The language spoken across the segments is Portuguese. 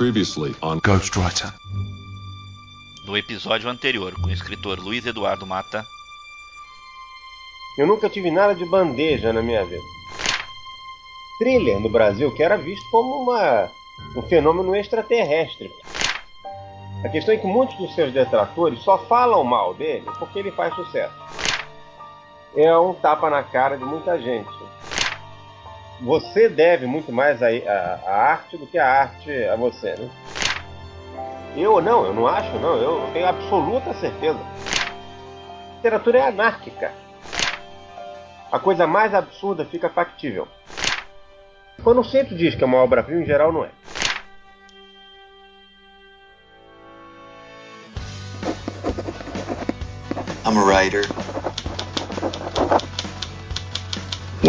Previously on Ghostwriter. No episódio anterior, com o escritor Luiz Eduardo Mata. Eu nunca tive nada de bandeja na minha vida. Thriller no Brasil, que era visto como uma, um fenômeno extraterrestre. A questão é que muitos dos seus detratores só falam mal dele porque ele faz sucesso. É um tapa na cara de muita gente você deve muito mais a, a, a, arte do que a arte a você, né? Eu não, eu não acho, não. Eu tenho absoluta certeza. A literatura é anárquica. A coisa mais absurda fica factível. Quando o centro diz que é uma obra-prima, em geral não é. I'm a writer.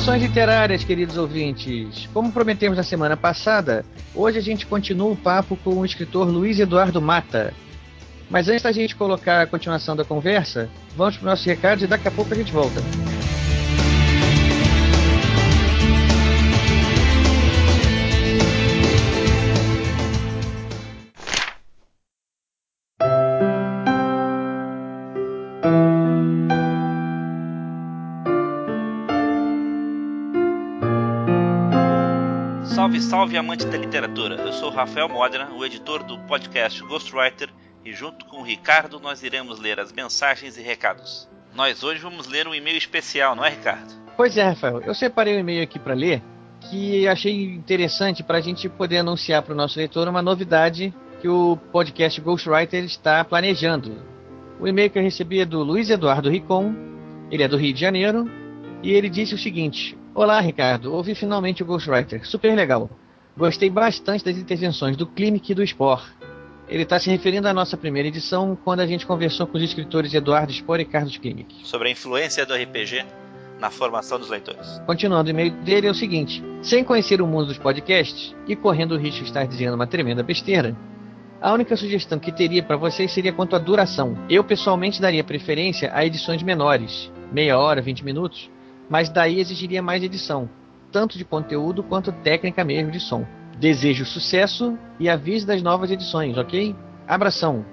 Saudações literárias, queridos ouvintes. Como prometemos na semana passada, hoje a gente continua o papo com o escritor Luiz Eduardo Mata. Mas antes da gente colocar a continuação da conversa, vamos para os nossos recados e daqui a pouco a gente volta. Da literatura! Eu sou Rafael Modena, o editor do podcast Ghostwriter, e junto com o Ricardo nós iremos ler as mensagens e recados. Nós hoje vamos ler um e-mail especial, não é, Ricardo? Pois é, Rafael. Eu separei um e-mail aqui para ler que achei interessante para a gente poder anunciar para o nosso leitor uma novidade que o podcast Ghostwriter está planejando. O e-mail que eu recebi é do Luiz Eduardo Ricon, ele é do Rio de Janeiro, e ele disse o seguinte: Olá, Ricardo. Ouvi finalmente o Ghostwriter. Super legal. Gostei bastante das intervenções do Clinic e do Spore. Ele está se referindo à nossa primeira edição, quando a gente conversou com os escritores Eduardo Spore e Carlos Clinic. Sobre a influência do RPG na formação dos leitores. Continuando, o e-mail dele é o seguinte: Sem conhecer o mundo dos podcasts e correndo o risco de estar dizendo uma tremenda besteira, a única sugestão que teria para vocês seria quanto à duração. Eu pessoalmente daria preferência a edições menores, meia hora, 20 minutos, mas daí exigiria mais edição, tanto de conteúdo quanto técnica mesmo de som. Desejo sucesso e avise das novas edições, ok? Abração.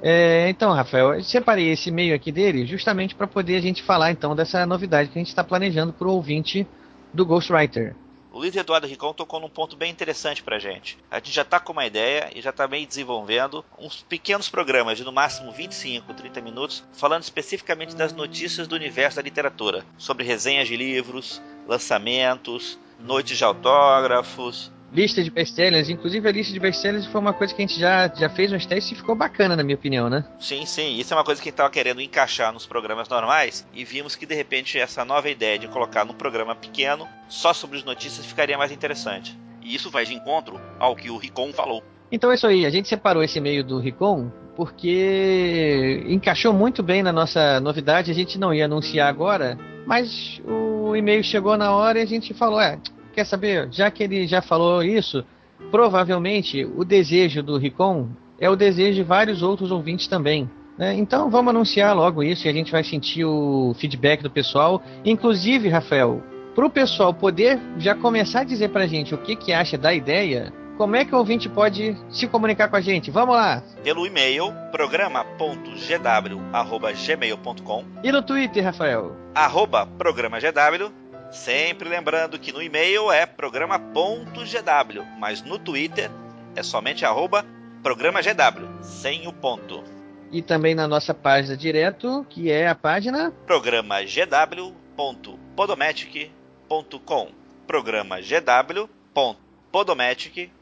É, então, Rafael, eu separei esse e-mail aqui dele justamente para poder a gente falar então dessa novidade que a gente está planejando para o ouvinte do Ghostwriter. O Luiz Eduardo Ricão tocou num ponto bem interessante pra gente. A gente já tá com uma ideia e já tá meio desenvolvendo uns pequenos programas de no máximo 25, 30 minutos, falando especificamente das notícias do universo da literatura, sobre resenhas de livros, lançamentos, noites de autógrafos, lista de best-sellers, inclusive a lista de best-sellers foi uma coisa que a gente já, já fez uns testes e ficou bacana, na minha opinião, né? Sim, sim. Isso é uma coisa que a gente estava querendo encaixar nos programas normais e vimos que de repente essa nova ideia de colocar num programa pequeno só sobre as notícias ficaria mais interessante. E isso vai de encontro ao que o Ricon falou. Então é isso aí, a gente separou esse e-mail do Ricon porque encaixou muito bem na nossa novidade, a gente não ia anunciar agora, mas o e-mail chegou na hora e a gente falou, é, quer saber, já que ele já falou isso, provavelmente o desejo do Ricon é o desejo de vários outros ouvintes também. Né? Então vamos anunciar logo isso e a gente vai sentir o feedback do pessoal. Inclusive, Rafael, para o pessoal poder já começar a dizer para a gente o que, que acha da ideia, como é que o ouvinte pode se comunicar com a gente? Vamos lá! Pelo e-mail programa.gw.gmail.com E no Twitter, Rafael? Arroba programa GW Sempre lembrando que no e-mail é programa.gw, mas no Twitter é somente arroba programa GW, sem o ponto. E também na nossa página direto, que é a página programa gw.podomatic.com. Programa gw.podomatic.com.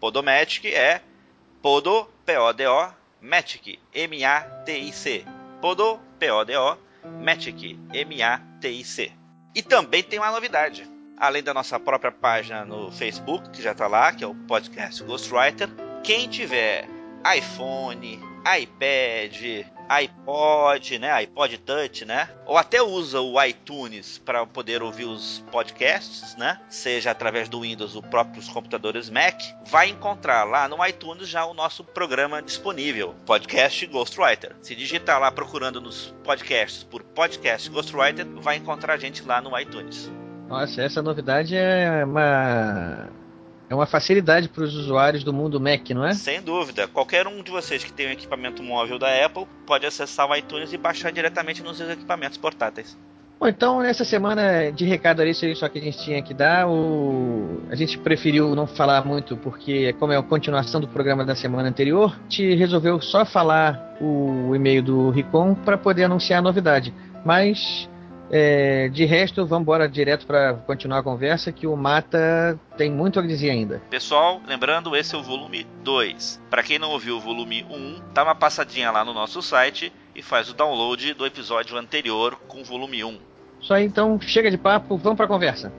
Podomatic é Podo, P-O-D-O, Matic, M-A-T-I-C. Podo, P-O-D-O, Matic, M-A-T-I-C. E também tem uma novidade. além da nossa própria página no Facebook, que já está lá, que é o podcast Ghostwriter. Quem tiver iPhone, iPad, iPod, né, iPod Touch, né, ou até usa o iTunes para poder ouvir os podcasts, né, seja através do Windows ou próprios computadores Mac, vai encontrar lá no iTunes já o nosso programa disponível, podcast Ghostwriter. Se digitar lá procurando nos podcasts por podcast Ghostwriter, vai encontrar a gente lá no iTunes. Nossa, essa novidade é uma é uma facilidade para os usuários do mundo Mac, não é? Sem dúvida. Qualquer um de vocês que tem um equipamento móvel da Apple pode acessar o iTunes e baixar diretamente nos seus equipamentos portáteis. Bom, então nessa semana de recado isso aí só que a gente tinha que dar. O... A gente preferiu não falar muito porque, como é a continuação do programa da semana anterior, a gente resolveu só falar o e-mail do Ricom para poder anunciar a novidade. Mas é, de resto, vamos embora direto para continuar a conversa, que o Mata tem muito a dizer ainda. Pessoal, lembrando, esse é o volume 2. Para quem não ouviu o volume 1, dá uma passadinha lá no nosso site e faz o download do episódio anterior com o volume 1. Só aí, então, chega de papo, vamos para a conversa.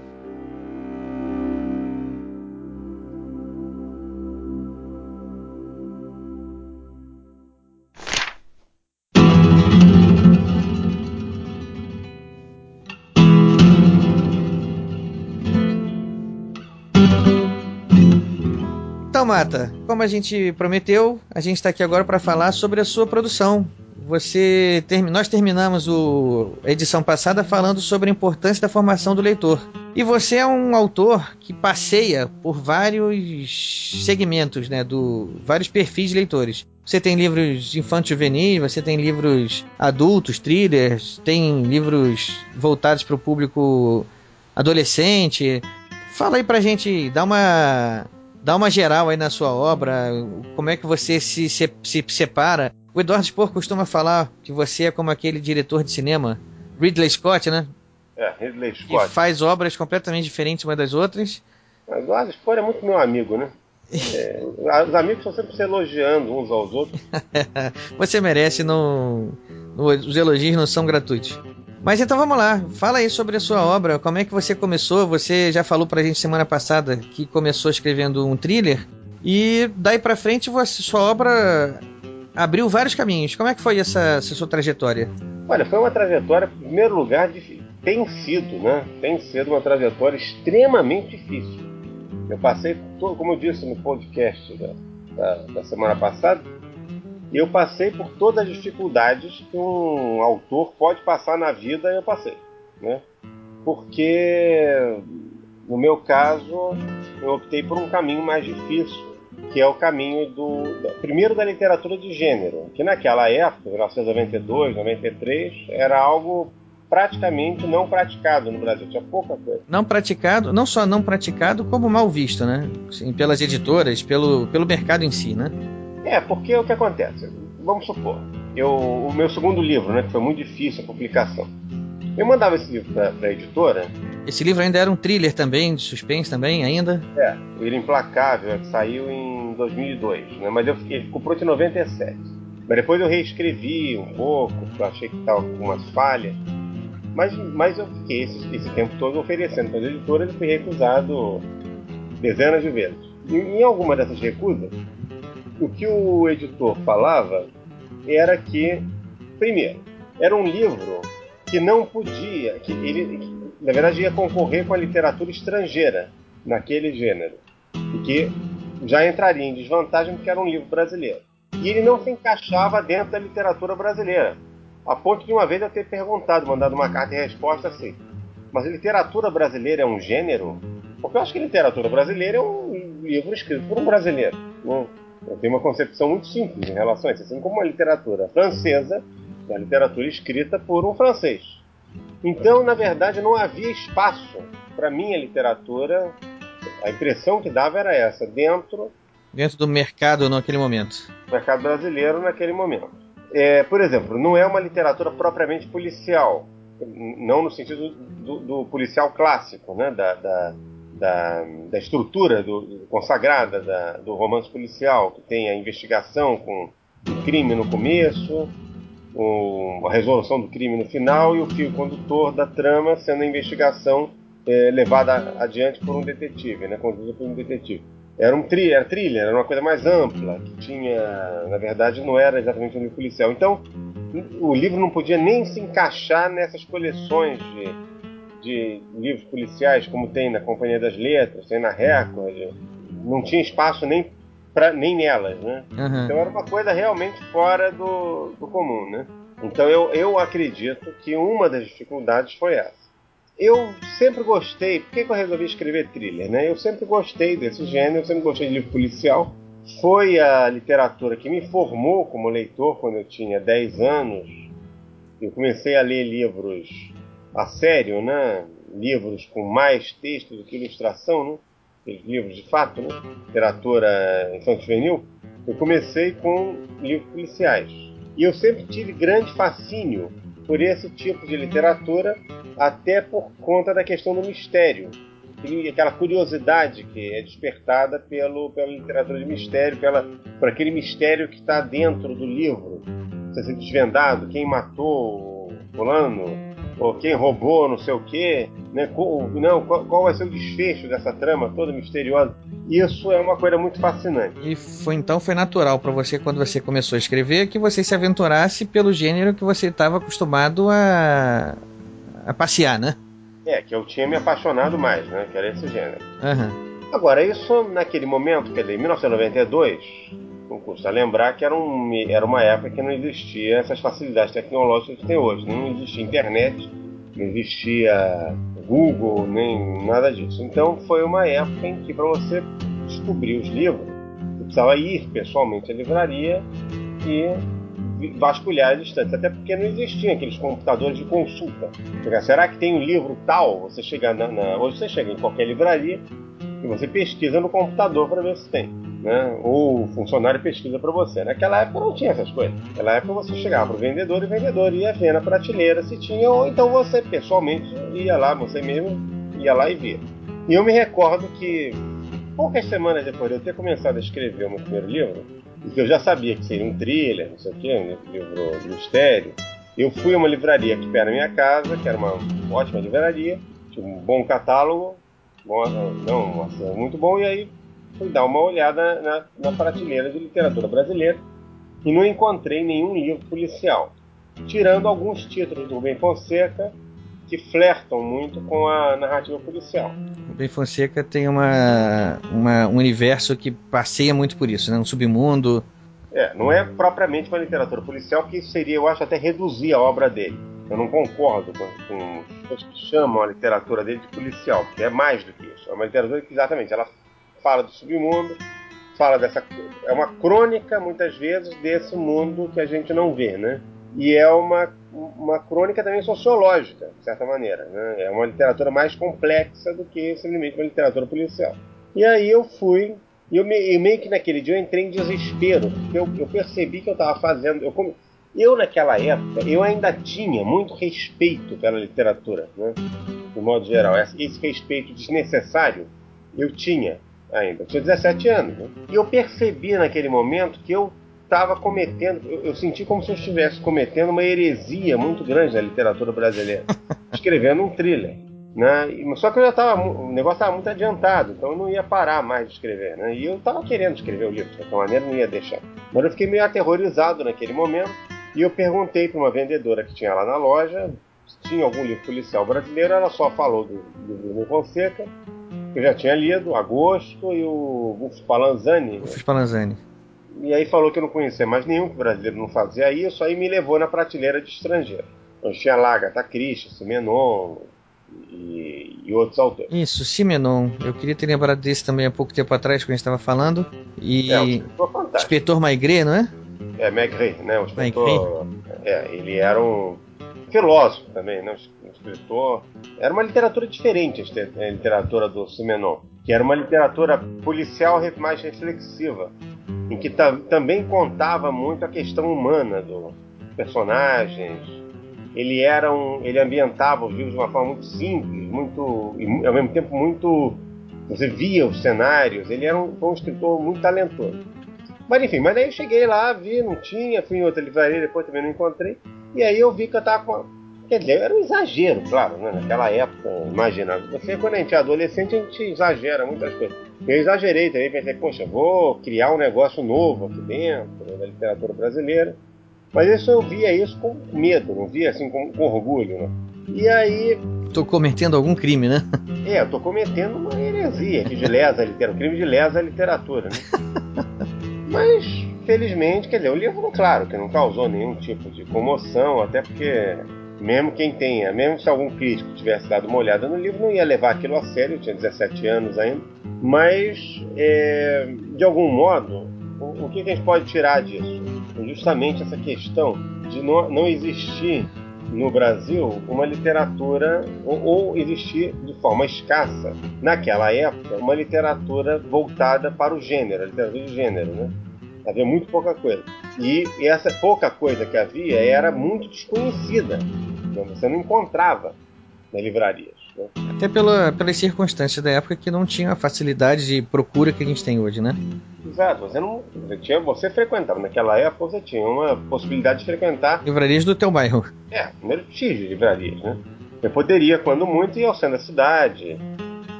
Então, Mata, como a gente prometeu, a gente está aqui agora para falar sobre a sua produção. Você term... Nós terminamos o... a edição passada falando sobre a importância da formação do leitor. E você é um autor que passeia por vários segmentos, né, do vários perfis de leitores. Você tem livros infantos juvenis, você tem livros adultos, thrillers, tem livros voltados para o público adolescente. Fala aí pra gente, dá uma dá uma geral aí na sua obra, como é que você se, se, se separa. O Eduardo Spor costuma falar que você é como aquele diretor de cinema, Ridley Scott, né? É, Ridley Scott. Que faz obras completamente diferentes umas das outras. Mas o Eduardo Spor é muito meu amigo, né? É, os amigos estão sempre se elogiando uns aos outros. você merece, não, os elogios não são gratuitos. Mas então vamos lá, fala aí sobre a sua obra, como é que você começou? Você já falou pra gente semana passada que começou escrevendo um thriller e daí pra frente você, sua obra abriu vários caminhos. Como é que foi essa, essa sua trajetória? Olha, foi uma trajetória, em primeiro lugar, de, tem sido, né? Tem sido uma trajetória extremamente difícil. Eu passei, como eu disse no podcast da, da, da semana passada, eu passei por todas as dificuldades que um autor pode passar na vida, eu passei, né? Porque no meu caso eu optei por um caminho mais difícil, que é o caminho do primeiro da literatura de gênero, que naquela época, 1992, 93, era algo praticamente não praticado no Brasil, tinha pouca coisa. Não praticado, não só não praticado, como mal visto, né? Assim, pelas editoras, pelo, pelo mercado em si, né? É, porque o que acontece? Vamos supor, eu, o meu segundo livro, né, que foi muito difícil a publicação, eu mandava esse livro para a editora. Esse livro ainda era um thriller também, de suspense também, ainda? É, ele Implacável, que saiu em 2002, né, mas eu fiquei, ficou pronto em 97. Mas depois eu reescrevi um pouco, achei que estava com algumas falhas. Mas, mas eu fiquei esse, esse tempo todo oferecendo para as editoras e fui recusado dezenas de vezes. E, em alguma dessas recusas, o que o editor falava era que, primeiro, era um livro que não podia, que ele, na verdade, ia concorrer com a literatura estrangeira naquele gênero, e que já entraria em desvantagem porque era um livro brasileiro. E ele não se encaixava dentro da literatura brasileira, a ponto de uma vez eu ter perguntado, mandado uma carta de resposta assim: mas literatura brasileira é um gênero? Porque eu acho que literatura brasileira é um livro escrito por um brasileiro. Não, eu tenho uma concepção muito simples em relação a isso, assim como a literatura francesa a literatura escrita por um francês. Então, na verdade, não havia espaço para minha literatura. A impressão que dava era essa, dentro dentro do mercado naquele momento. Mercado brasileiro naquele momento. É, por exemplo, não é uma literatura propriamente policial, não no sentido do, do policial clássico, né, da, da da, da estrutura do, consagrada da, do romance policial, que tem a investigação com o crime no começo, o, a resolução do crime no final e o fio condutor da trama sendo a investigação é, levada adiante por um detetive, né, conduzida por um detetive. Era um tri, era thriller, era uma coisa mais ampla, que tinha, na verdade, não era exatamente um livro policial. Então, o livro não podia nem se encaixar nessas coleções de, de livros policiais, como tem na Companhia das Letras, tem na Record. Não tinha espaço nem, pra, nem nelas, né? Uhum. Então era uma coisa realmente fora do, do comum, né? Então eu, eu acredito que uma das dificuldades foi essa. Eu sempre gostei, por que, que eu resolvi escrever thriller? Né? Eu sempre gostei desse gênero, eu sempre gostei de livro policial. Foi a literatura que me formou como leitor quando eu tinha 10 anos. Eu comecei a ler livros a sério, né? livros com mais texto do que ilustração, né? Aqueles livros de fato, né? literatura infantil-juvenil. Eu comecei com livros policiais. E eu sempre tive grande fascínio por esse tipo de literatura, até por conta da questão do mistério. Aquela curiosidade que é despertada pelo, pela literatura de mistério, pela, por aquele mistério que está dentro do livro. Precisa ser desvendado, quem matou fulano, ou quem roubou não sei o quê, né? qual, não, qual, qual vai ser o desfecho dessa trama toda misteriosa. Isso é uma coisa muito fascinante. E foi então foi natural para você quando você começou a escrever que você se aventurasse pelo gênero que você estava acostumado a, a passear, né? É, que eu tinha me apaixonado mais, né? Que era esse gênero. Uhum. Agora, isso naquele momento, quer dizer, em 1992, não custa lembrar que era, um, era uma época que não existia essas facilidades tecnológicas que tem hoje. Não existia internet, não existia Google, nem nada disso. Então foi uma época em que para você descobrir os livros, você precisava ir pessoalmente à livraria e vasculhar as estantes, até porque não existiam aqueles computadores de consulta. Será que tem um livro tal? Você chega na, na, hoje você chega em qualquer livraria e você pesquisa no computador para ver se tem. Né? Ou o funcionário pesquisa para você. Naquela época não tinha essas coisas. Naquela época você chegava para o vendedor e o vendedor ia ver na prateleira se tinha, ou então você pessoalmente ia lá, você mesmo ia lá e via. E eu me recordo que poucas semanas depois de eu ter começado a escrever o meu primeiro livro, e que eu já sabia que seria um thriller, não sei o quê, um livro de mistério, eu fui a uma livraria aqui perto da minha casa, que era uma ótima livraria, tinha um bom catálogo, bom, não, assim, muito bom, e aí fui dar uma olhada na, na prateleira de literatura brasileira e não encontrei nenhum livro policial, tirando alguns títulos do Rubem Fonseca que flertam muito com a narrativa policial. O Ben Fonseca tem uma, uma, um universo que passeia muito por isso, né? um submundo. É, não é propriamente uma literatura policial, que seria, eu acho, até reduzir a obra dele. Eu não concordo com, com pessoas que chamam a literatura dele de policial, porque é mais do que isso. É uma literatura que, exatamente, ela fala do submundo, fala dessa. É uma crônica, muitas vezes, desse mundo que a gente não vê, né? E é uma, uma crônica também sociológica, de certa maneira. Né? É uma literatura mais complexa do que simplesmente uma literatura policial. E aí eu fui, e eu, me, eu meio que naquele dia eu entrei em desespero, porque eu, eu percebi que eu estava fazendo. Eu, eu, naquela época, eu ainda tinha muito respeito pela literatura, né? de modo geral. Esse respeito desnecessário eu tinha ainda. Eu tinha 17 anos. Né? E eu percebi naquele momento que eu estava cometendo, eu, eu, senti como se eu estivesse cometendo uma heresia muito grande na literatura brasileira, escrevendo um thriller. Né? Só que eu já estava, o negócio estava muito adiantado, então eu não ia parar mais de escrever. Né? E eu estava querendo escrever o livro, de qualquer maneira não ia deixar. Mas eu fiquei meio aterrorizado naquele momento e eu perguntei para uma vendedora que tinha lá na loja se tinha algum livro policial brasileiro. Ela só falou do, do Bruno Fonseca, eu já tinha lido, Agosto, e o Rufus Palanzani. Rufus Palanzani e aí falou que eu não conhecia mais nenhum, que o brasileiro não fazia isso, aí me levou na prateleira de estrangeiro. Então tinha lá Agatha Christie, Simenon e, e, outros autores. Isso, Simenon. Eu queria ter lembrado desse também há pouco tempo atrás, quando a gente estava falando. E é, um Inspetor Maigret, não é? É, Maigret, né? O inspetor, é, ele era um filósofo também, né? Um escritor. Era uma literatura diferente a literatura do Simenon, que era uma literatura policial mais reflexiva em que também contava muito a questão humana do personagens. Ele era um, ele ambientava os livros de uma forma muito simples, muito e ao mesmo tempo muito você via os cenários. Ele era um, um escritor muito talentoso. Mas enfim, mas aí eu cheguei lá, vi, não tinha, fui em outra livraria, depois também não encontrei. E aí eu vi que eu estava com, Quer dizer, era um exagero, claro, né? naquela época, imagina. Você, quando a gente é adolescente, a gente exagera muitas coisas. Eu exagerei também, pensei, poxa, vou criar um negócio novo aqui dentro da literatura brasileira. Mas isso eu via isso com medo, não via assim com, com orgulho, né? E aí. Tô cometendo algum crime, né? É, eu tô cometendo uma heresia aqui de lesa literatura, um crime de lesa literatura, né? Mas, felizmente, quer dizer, o livro, claro, que não causou nenhum tipo de comoção, até porque mesmo quem tenha, mesmo se algum crítico tivesse dado uma olhada no livro, não ia levar aquilo a sério, eu tinha 17 anos ainda. Mas, é, de algum modo, o, o que a gente pode tirar disso? Justamente essa questão de não, não existir no Brasil uma literatura, ou, ou, existir de forma escassa, naquela época, uma literatura voltada para o gênero, a literatura de gênero, né? Havia muito pouca coisa. E essa pouca coisa que havia era muito desconhecida. Então você não encontrava nas livrarias. Né? Até pela, pelas circunstâncias da época que não tinha a facilidade de procura que a gente tem hoje, né? Exato, você não. Você, tinha, você frequentava, naquela época você tinha uma possibilidade de frequentar. Livrarias do teu bairro. É, primeiro X de livrarias, né? Você poderia, quando muito, ir ao centro da cidade,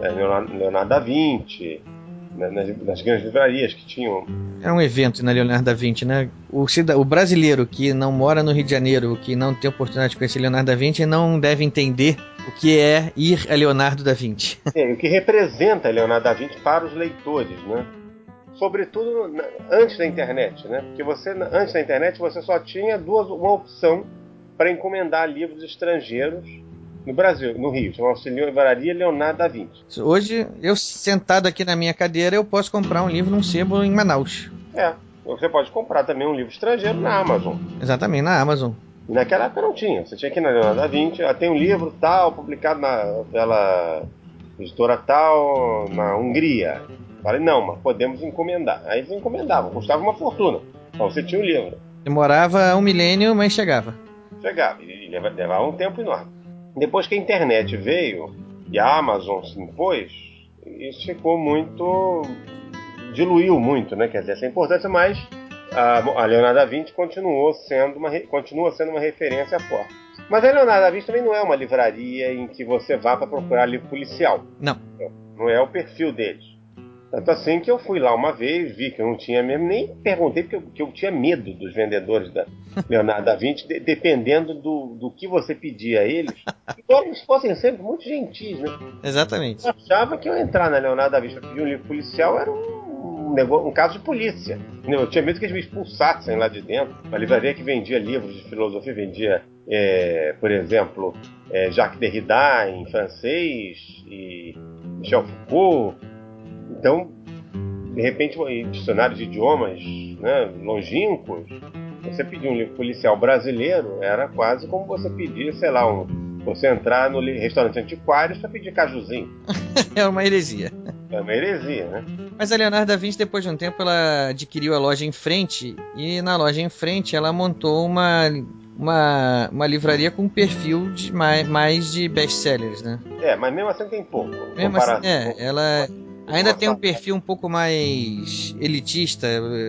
é, Leonardo, Leonardo da Vinci, né, nas, nas, grandes livrarias que tinham. É um evento na Leonardo da Vinci, né? O, o, brasileiro que não mora no Rio de Janeiro, que não tem oportunidade de conhecer Leonardo da Vinci, não deve entender o que é ir a Leonardo da Vinci. É, o que representa Leonardo da Vinci para os leitores, né? Sobretudo antes da internet, né? Porque você, antes da internet, você só tinha duas, uma opção para encomendar livros estrangeiros no Brasil, no Rio, chamava-se Livraria Leonardo da Vinci. Hoje, eu sentado aqui na minha cadeira, eu posso comprar um livro num sebo em Manaus. É, você pode comprar também um livro estrangeiro na Amazon. Exatamente, na Amazon. E naquela época não tinha. Você tinha ir na Leonardo da Vinci, ah, tem um livro tal, publicado na, pela editora tal, na Hungria. Falei, não, mas podemos encomendar. Aí eles encomendavam, custava uma fortuna. Então você tinha o um livro. Demorava um milênio, mas chegava. Chegava, e levava um tempo enorme. Depois que a internet veio e a Amazon se impôs, isso ficou muito. diluiu muito, né? Quer dizer, essa importância, mas a, Leonardo da Vinci continuou sendo uma, continua sendo uma referência forte. Mas a Leonardo da Vinci também não é uma livraria em que você vá para procurar livro policial. Não. Não é o perfil deles. Tanto assim que eu fui lá uma vez, vi que eu não tinha mesmo, nem perguntei porque eu, porque eu tinha medo dos vendedores da Leonardo da Vinci, de, dependendo do, do que você pedia a eles. Embora eles fossem sempre muito gentis, né? Exatamente. Eu achava que eu entrar na Leonardo da Vinci para pedir um livro policial era um, um, negócio, um caso de polícia. Eu tinha medo que eles me expulsassem lá de dentro. Uma livraria que vendia livros de filosofia, vendia, é, por exemplo, é, Jacques Derrida em francês e Michel Foucault então, de repente, em dicionários de idiomas né, longínquos, você pedir um livro policial brasileiro era quase como você pedir, sei lá, um, você entrar no restaurante antiquário para pedir cajuzinho. é uma heresia. É uma heresia, né? Mas a Leonardo da Vinci, depois de um tempo, ela adquiriu a loja em frente e na loja em frente ela montou uma uma, uma livraria com um perfil de mais, mais de best-sellers, né? É, mas mesmo assim tem pouco. Mesmo assim, é, ela Ainda tem um perfil um pouco mais elitista,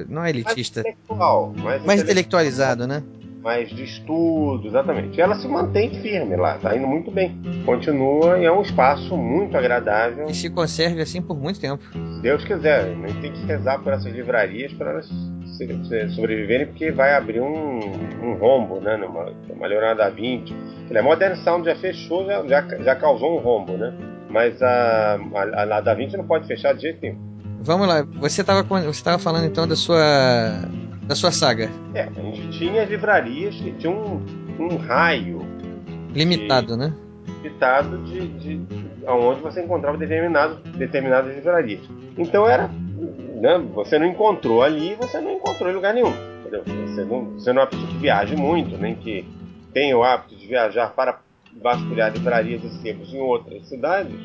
não é elitista. Mais intelectual, mais, mais intelectualizado, né? Mais de estudo, exatamente. Ela se mantém firme lá, tá indo muito bem. Continua e é um espaço muito agradável. E se conserve assim por muito tempo. Se Deus quiser, a gente tem que rezar por essas livrarias para elas sobreviverem, porque vai abrir um, um rombo, né? Numa, numa Leonardo da Vinci. A Modern Sound já fechou, já, já, já causou um rombo, né? Mas a, a, a Da Vinci não pode fechar de jeito nenhum. Vamos lá, você estava você tava falando então da sua da sua saga. É, a gente tinha livrarias que tinham um, um raio limitado, de, né? Limitado de, de, de onde você encontrava determinado, determinadas livrarias. Então era, né, você não encontrou ali, você não encontrou em lugar nenhum. Entendeu? Você não, você não é uma pessoa que viaje muito, nem que tenha o hábito de viajar para vasculhar livrarias e sebos em outras cidades,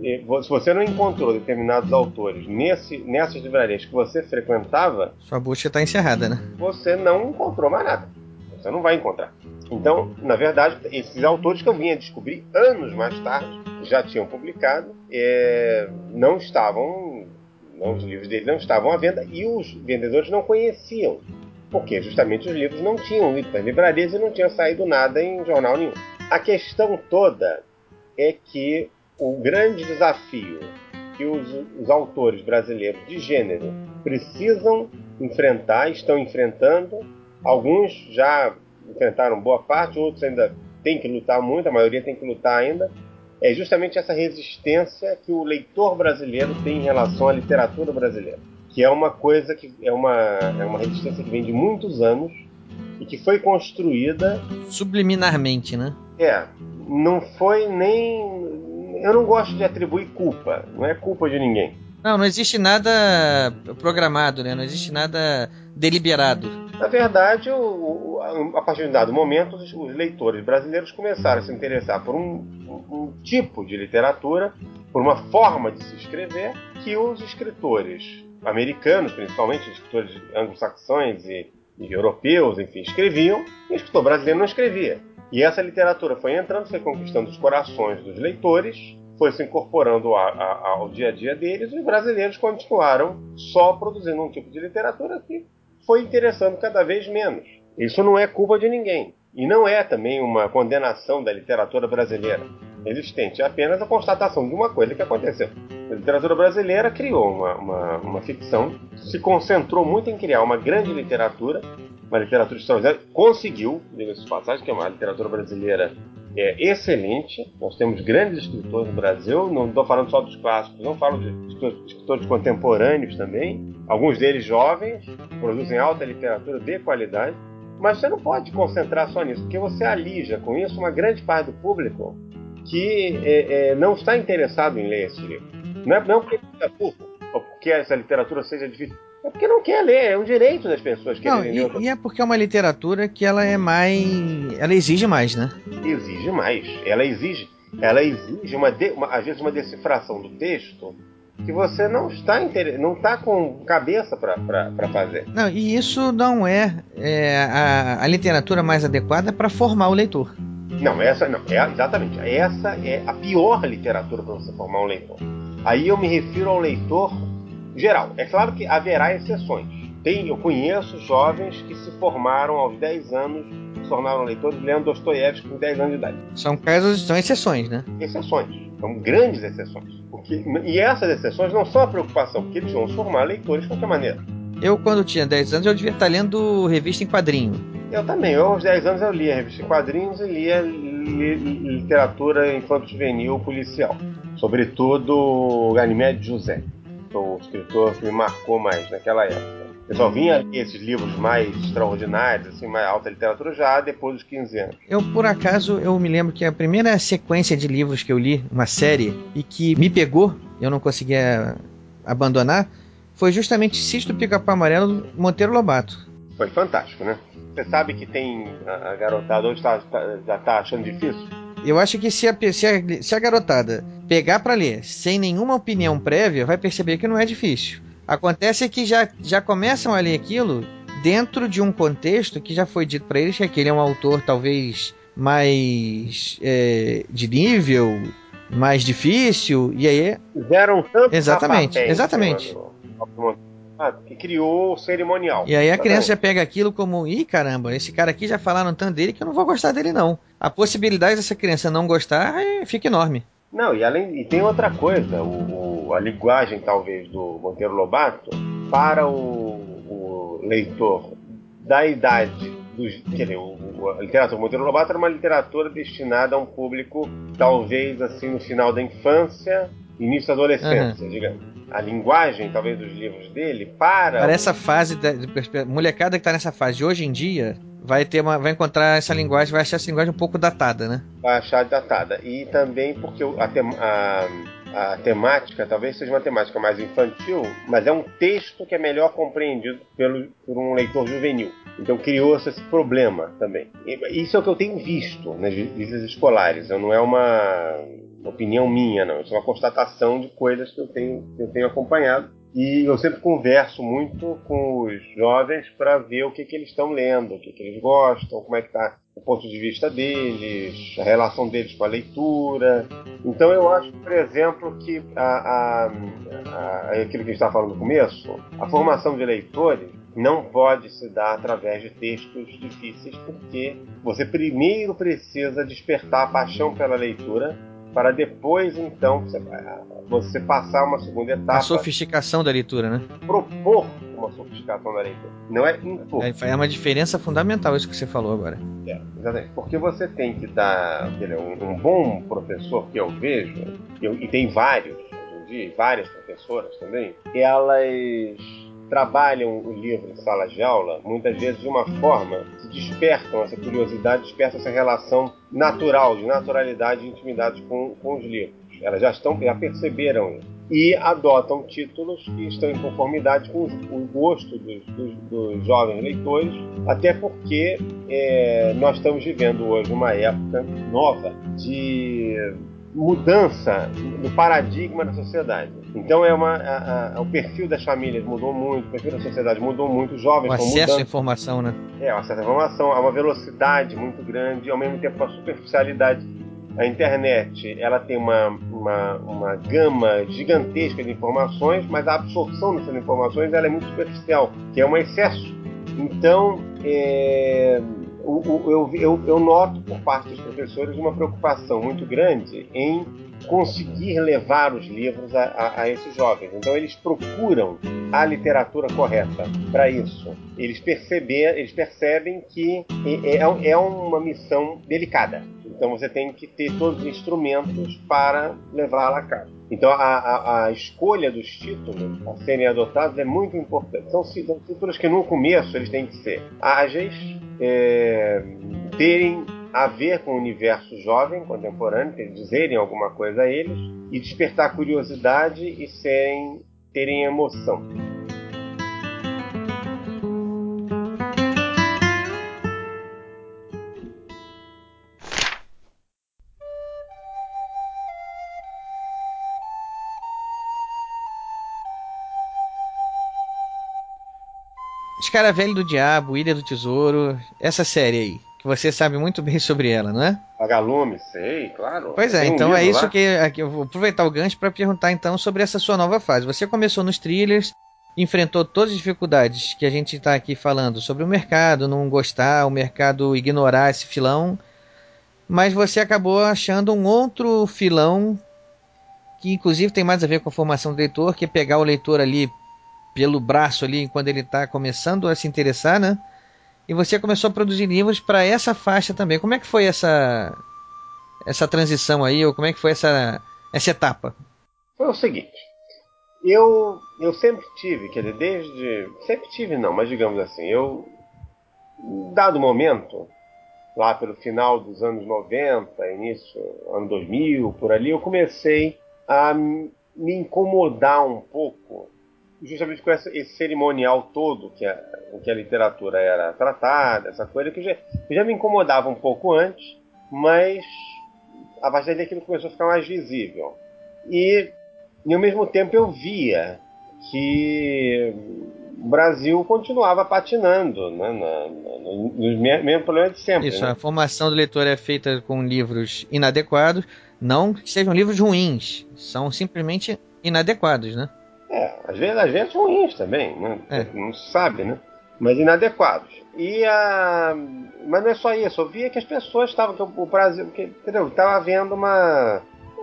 se você não encontrou determinados autores nesse, nessas livrarias que você frequentava, sua busca está encerrada, né? Você não encontrou mais nada. Você não vai encontrar. Então, na verdade, esses autores que eu vinha descobrir anos mais tarde, já tinham publicado, é, não estavam, não, os livros dele não estavam à venda e os vendedores não conheciam, porque justamente os livros não tinham ido para livrarias e não tinha saído nada em jornal nenhum. A questão toda é que o grande desafio que os, os autores brasileiros de gênero precisam enfrentar, estão enfrentando, alguns já enfrentaram boa parte, outros ainda têm que lutar muito, a maioria tem que lutar ainda, é justamente essa resistência que o leitor brasileiro tem em relação à literatura brasileira, que é uma coisa que é uma, é uma resistência que vem de muitos anos e que foi construída subliminarmente, né? É, não foi nem eu não gosto de atribuir culpa, não é culpa de ninguém. Não, não existe nada programado, né? Não existe nada deliberado. Na verdade, o, o, a partir de um dado momento, os, os, leitores brasileiros começaram a se interessar por um, um, um tipo de literatura, por uma forma de se escrever, que os escritores americanos, principalmente escritores anglo-saxões e, e europeus, enfim, escreviam, e o escritor brasileiro não escrevia. E essa literatura foi entrando, foi conquistando os corações dos leitores, foi se incorporando a, a, ao dia a dia deles, e os brasileiros continuaram só produzindo um tipo de literatura que foi interessando cada vez menos. Isso não é culpa de ninguém. E não é também uma condenação da literatura brasileira existente, é apenas a constatação de uma coisa que aconteceu. A literatura brasileira criou uma, uma, uma ficção, se concentrou muito em criar uma grande literatura, uma literatura extraordinária, conseguiu, diga-se de passagem, que é uma literatura brasileira é excelente. Nós temos grandes escritores no Brasil. Não estou falando só dos clássicos, não falo de escritores contemporâneos também. Alguns deles jovens, produzem alta literatura de qualidade. Mas você não pode concentrar só nisso, porque você alija com isso uma grande parte do público que é, é, não está interessado em ler esse livro. Não é, não porque é burro, ou porque essa literatura seja difícil. É porque não quer ler, é um direito das pessoas que não, e, e, é porque é uma literatura que ela é mais. Ela exige mais, né? Exige mais. Ela exige. Ela exige uma, de, uma às vezes uma decifração do texto que você não está inter... não está com cabeça para fazer. Não, e isso não é, é a, a literatura mais adequada para formar o leitor. Não, essa não, é exatamente. Essa é a pior literatura para você formar um leitor. Aí eu me refiro ao leitor geral. É claro que haverá exceções. Tem, eu conheço jovens que se formaram aos 10 anos, se tornaram leitores lendo Dostoiévski com 10 anos de idade. São casos, são exceções, né? Exceções. São grandes exceções. Porque, e essas exceções não são a preocupação, porque eles vão se formar leitores de qualquer maneira. Eu, quando tinha 10 anos, eu devia estar lendo revista em quadrinho. Eu também. Eu, aos 10 anos, eu lia revista em quadrinhos e lia li, literatura infanto-juvenil policial. Sobretudo Ganymede José o escritor que me marcou mais naquela época. Eu só vinha ler esses livros mais extraordinários, assim, mais alta literatura, já depois dos 15 anos. Eu, por acaso, eu me lembro que a primeira sequência de livros que eu li, uma série, e que me pegou, eu não conseguia abandonar, foi justamente Cisto Pica-Pau Amarelo Monteiro Lobato. Foi fantástico, né? Você sabe que tem a garotada hoje tá, tá, já tá achando difícil? Eu acho que se a, se a, se a garotada pegar para ler sem nenhuma opinião prévia, vai perceber que não é difícil. Acontece que já, já começam a ler aquilo dentro de um contexto que já foi dito para eles que aquele é um autor talvez mais é, de nível, mais difícil, e aí. Fizeram tanto Exatamente, exatamente. Mano. Ah, que criou o cerimonial. E aí a criança já pega aquilo como, ih caramba, esse cara aqui já falaram tanto dele que eu não vou gostar dele não. A possibilidade dessa criança não gostar fica enorme. Não, e além e tem outra coisa, o, o, a linguagem talvez do Monteiro Lobato para o, o leitor da idade dos, quer dizer, o, a literatura Monteiro Lobato era uma literatura destinada a um público talvez assim no final da infância, início da adolescência, uhum. digamos a linguagem, talvez, dos livros dele para. Para essa fase, da, molecada que está nessa fase de hoje em dia, vai ter uma, vai encontrar essa linguagem, vai achar essa linguagem um pouco datada, né? Vai achar datada. E também porque a, a, a temática talvez seja uma temática mais infantil, mas é um texto que é melhor compreendido pelo, por um leitor juvenil. Então criou-se esse problema também. Isso é o que eu tenho visto nas visitas escolares. Não é uma opinião minha, não. Isso é uma constatação de coisas que eu tenho, que eu tenho acompanhado. E eu sempre converso muito com os jovens para ver o que, que eles estão lendo, o que, que eles gostam, como é que está o ponto de vista deles, a relação deles com a leitura. Então eu acho, por exemplo, que a, a, a, aquilo que a gente estava falando no começo, a formação de leitores não pode se dar através de textos difíceis, porque você primeiro precisa despertar a paixão pela leitura para depois então você, você passar uma segunda etapa. A sofisticação da leitura, né? Propor uma sofisticação da leitura. Não é impor. É, é uma diferença fundamental isso que você falou agora. É, exatamente. Porque você tem que dar. Um, um bom professor que eu vejo, eu, e tem vários hoje em dia, várias professoras também, elas trabalham o livro em sala de aula, muitas vezes de uma forma que despertam essa curiosidade, despertam essa relação natural, de naturalidade e intimidade com, com os livros. Elas já estão, já perceberam isso. E adotam títulos que estão em conformidade com o gosto dos, dos, dos jovens leitores, até porque é, nós estamos vivendo hoje uma época nova de mudança do paradigma da sociedade. Então é uma a, a, o perfil das famílias mudou muito, o perfil da sociedade mudou muito, os jovens o acesso à informação, né? É, o acesso à informação, há uma velocidade muito grande, ao mesmo tempo uma superficialidade. A internet ela tem uma, uma, uma gama gigantesca de informações, mas a absorção dessas informações ela é muito superficial, que é um excesso. Então, é, eu, eu, eu noto por parte dos professores uma preocupação muito grande em conseguir levar os livros a, a, a, esses jovens. Então eles procuram a literatura correta para isso. Eles, perceber, eles percebem que é, é, é uma missão delicada. Então você tem que ter todos os instrumentos para levá-la a cabo. Então a, a, a, escolha dos títulos a serem adotados é muito importante. São, são títulos que no começo eles têm que ser ágeis, é, terem a ver com o universo jovem, contemporâneo, dizerem alguma coisa a eles e despertar curiosidade e serem, terem emoção. Escaravelho do Diabo, Ilha do Tesouro, essa série aí, que você sabe muito bem sobre ela, não é? Vagalume, sei, claro. Pois é, Tem então um é isso que, que, eu vou aproveitar o gancho para perguntar então sobre essa sua nova fase. Você começou nos thrillers, enfrentou todas as dificuldades que a gente está aqui falando sobre o mercado, não gostar, o mercado ignorar esse filão, mas você acabou achando um outro filão que inclusive tem mais a ver com a formação do leitor, que é pegar o leitor ali pelo braço ali quando ele está começando a se interessar, né? E você começou a produzir livros para essa faixa também. Como é que foi essa essa transição aí, ou como é que foi essa essa etapa? Foi o seguinte, eu eu sempre tive, quer dizer, desde sempre tive não, mas digamos assim, eu dado momento lá pelo final dos anos 90, início ano 2000, por ali, eu comecei a me incomodar um pouco justamente com essa, esse cerimonial todo que a, em que a literatura era tratada, essa coisa que já, que já me incomodava um pouco antes, mas a partir daí aquilo começou a ficar mais visível. E, e ao mesmo tempo eu via que o Brasil continuava patinando né, na, na, nos mesmos problemas de sempre. Isso, né? a formação do leitor é feita com livros inadequados, não que sejam livros ruins, são simplesmente inadequados, né? É, às vezes, às vezes ruins também, né? É. não se sabe, né? Mas inadequados. E a... Mas não é só isso, eu via que as pessoas estavam, que o Brasil, que, entendeu? Estava havendo uma.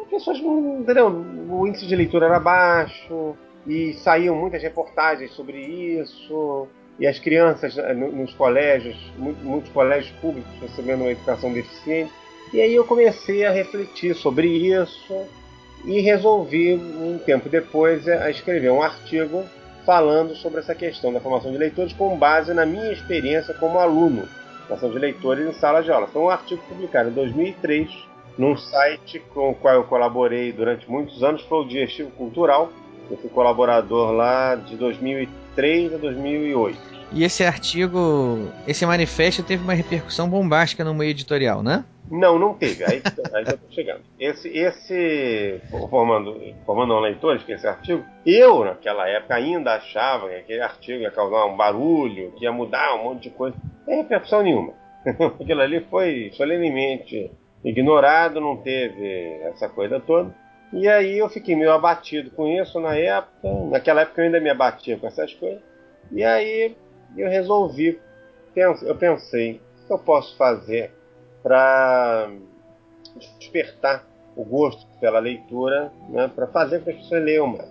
Pessoas, entendeu? O índice de leitura era baixo, e saíam muitas reportagens sobre isso, e as crianças eh, nos colégios, muitos colégios públicos recebendo uma educação deficiente. E aí eu comecei a refletir sobre isso e resolvi, um tempo depois, a escrever um artigo falando sobre essa questão da formação de leitores com base na minha experiência como aluno formação de leitores em sala de aula. Foi um artigo publicado em 2003 num site com o qual eu colaborei durante muitos anos, foi o Digestivo Cultural. Eu fui colaborador lá de 2003 a 2008. E esse artigo, esse manifesto teve uma repercussão bombástica no meio editorial, né? Não, não teve. Aí, aí já chegando. Esse, esse formando, formando leitores, que esse artigo, eu naquela época ainda achava que aquele artigo ia causar um barulho, que ia mudar um monte de coisa. Não repercussão nenhuma. Aquilo ali foi solenemente ignorado, não teve essa coisa toda. E aí eu fiquei meio abatido com isso na época. Naquela época eu ainda me abatia com essas coisas. E aí E eu resolvi, eu pensei, o que eu posso fazer para despertar o gosto pela leitura, né, para fazer com que as pessoas leiam mais.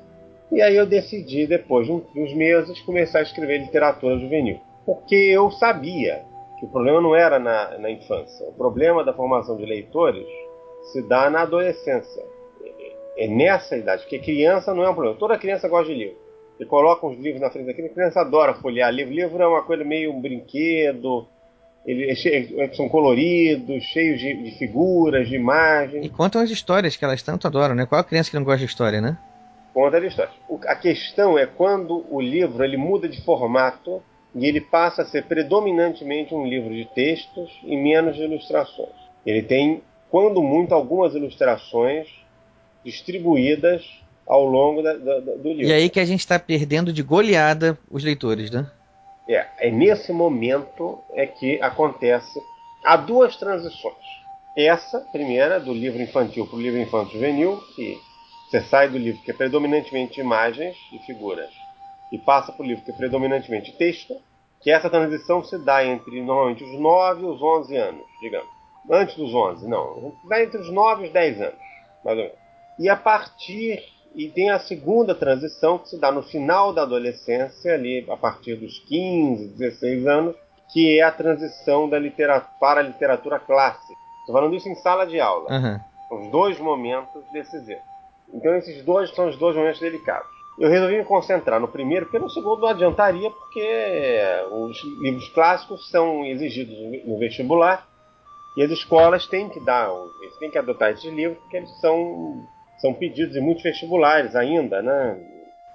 E aí eu decidi, depois de uns meses, começar a escrever literatura juvenil. Porque eu sabia que o problema não era na, na infância. O problema da formação de leitores se dá na adolescência. É nessa idade, porque criança não é um problema. Toda criança gosta de livro. Você coloca uns livros na frente da criança, a criança adora folhear livro. Livro é uma coisa meio um brinquedo, eles é são coloridos, cheios de, de, figuras, de imagens. E contam as histórias que elas tanto adoram, né? Qual a criança que não gosta de história, né? Conta as histórias. a questão é quando o livro ele muda de formato e ele passa a ser predominantemente um livro de textos e menos de ilustrações. Ele tem, quando muito, algumas ilustrações distribuídas ao longo da, da, do livro. E aí que a gente está perdendo de goleada os leitores, né? É, é nesse momento é que acontece. Há duas transições. Essa, primeira, do livro infantil para o livro infanto juvenil, que você sai do livro que é predominantemente imagens e figuras e passa para o livro que é predominantemente texto, que essa transição se dá entre normalmente os 9 e os 11 anos, digamos. Antes dos 11, não. Vai entre os 9 e os 10 anos, mais ou menos. E a partir e tem a segunda transição que se dá no final da adolescência, ali a partir dos 15, 16 anos, que é a transição da literatura, para a literatura clássica. Estou falando isso em sala de aula. Uhum. Os dois momentos decisivos. Então esses dois são os dois momentos delicados. Eu resolvi me concentrar no primeiro, porque no segundo não adiantaria, porque os livros clássicos são exigidos no vestibular e as escolas têm que dar, eles têm que adotar esses livros, porque eles são são pedidos em muitos vestibulares ainda, né?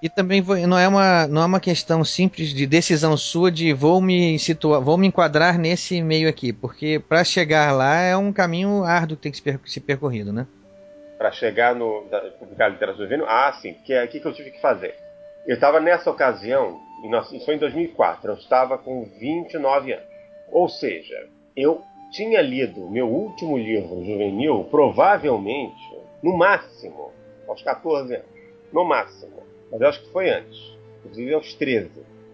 E também não é uma, não é uma questão simples de decisão sua de vou me situar, vou me enquadrar nesse meio aqui, porque para chegar lá é um caminho árduo que tem que ser, ser percorrido, né? Para chegar no da, publicar literatura juvenil, ah, sim, que é aqui que eu tive que fazer. Eu estava nessa ocasião, isso foi em 2004, eu estava com 29 anos. Ou seja, eu tinha lido meu último livro juvenil, provavelmente no máximo, aos 14 anos. No máximo. Mas eu acho que foi antes. Inclusive aos 13.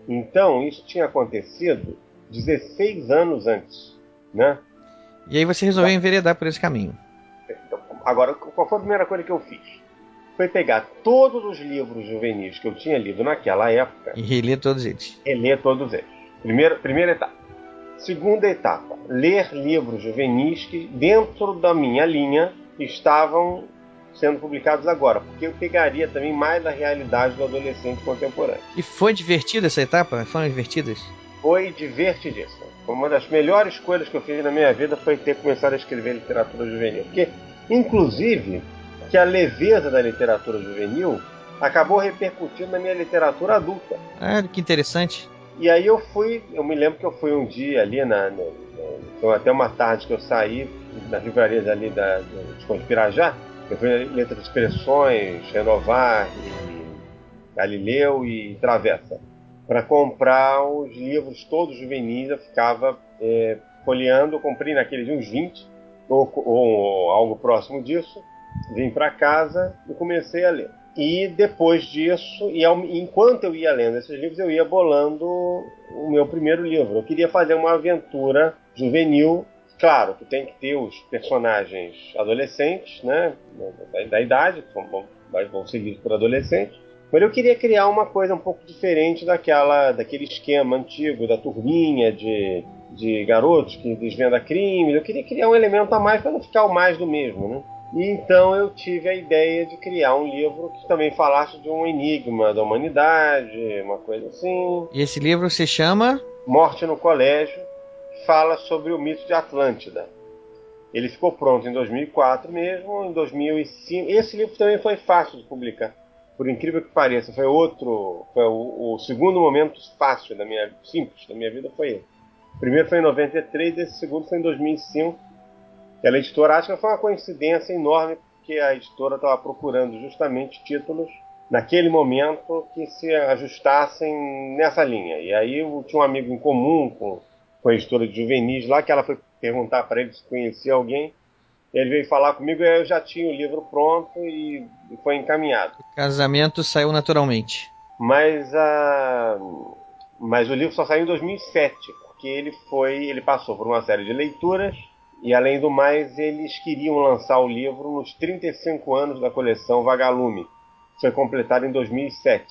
Então, isso tinha acontecido 16 anos antes. Né? E aí você resolveu enveredar por esse caminho. Então, agora, qual foi a primeira coisa que eu fiz? Foi pegar todos os livros juvenis que eu tinha lido naquela época. E reler todos eles. Reler todos eles. Primeira, primeira etapa. Segunda etapa, ler livros juvenis que, dentro da minha linha, estavam sendo publicados agora, porque eu pegaria também mais da realidade do adolescente contemporâneo. E foi divertida essa etapa? Foram divertidas? Foi divertidíssima. Uma das melhores coisas que eu fiz na minha vida foi ter começado a escrever literatura juvenil. Porque, inclusive, que a leveza da literatura juvenil acabou repercutindo na minha literatura adulta. Ah, que interessante. E aí eu fui, eu me lembro que eu fui um dia ali na, na, na até uma tarde que eu saí nas livrarias ali da, de Conspirajá, eu fui Letra de Expressões, Renovar, e Galileu e Travessa, para comprar os livros todos juvenis. Eu ficava é, folheando, comprei naqueles uns 20, ou, ou algo próximo disso. Vim para casa e comecei a ler. E depois disso, e ao, enquanto eu ia lendo esses livros, eu ia bolando o meu primeiro livro. Eu queria fazer uma aventura juvenil Claro que tem que ter os personagens adolescentes, né? Da, da idade, que vão, seguir por adolescentes. Mas eu queria criar uma coisa um pouco diferente daquela, daquele esquema antigo da turminha de, de garotos que desvenda crimes. Eu queria criar um elemento a mais para não ficar o mais do mesmo, né? E então eu tive a ideia de criar um livro que também falasse de um enigma da humanidade, uma coisa assim. E esse livro se chama Morte no Colégio fala sobre o mito de Atlântida. Ele ficou pronto em 2004 mesmo, em 2005. Esse livro também foi fácil de publicar. Por incrível que pareça, foi outro, foi o, o segundo momento fácil da minha, simples da minha vida foi ele. O primeiro foi em 93, esse segundo foi em 2005. Ela editora, acho que foi uma coincidência enorme, porque a editora estava procurando justamente títulos naquele momento que se ajustassem nessa linha. E aí eu tinha um amigo em comum com com a editora de juvenis lá, que ela foi perguntar para ele se conhecia alguém. Ele veio falar comigo e eu já tinha o livro pronto e, foi encaminhado. O casamento saiu naturalmente. Mas a. mas o livro só saiu em 2007, porque ele foi, ele passou por uma série de leituras e além do mais eles queriam lançar o livro nos 35 anos da coleção Vagalume, foi completado em 2007.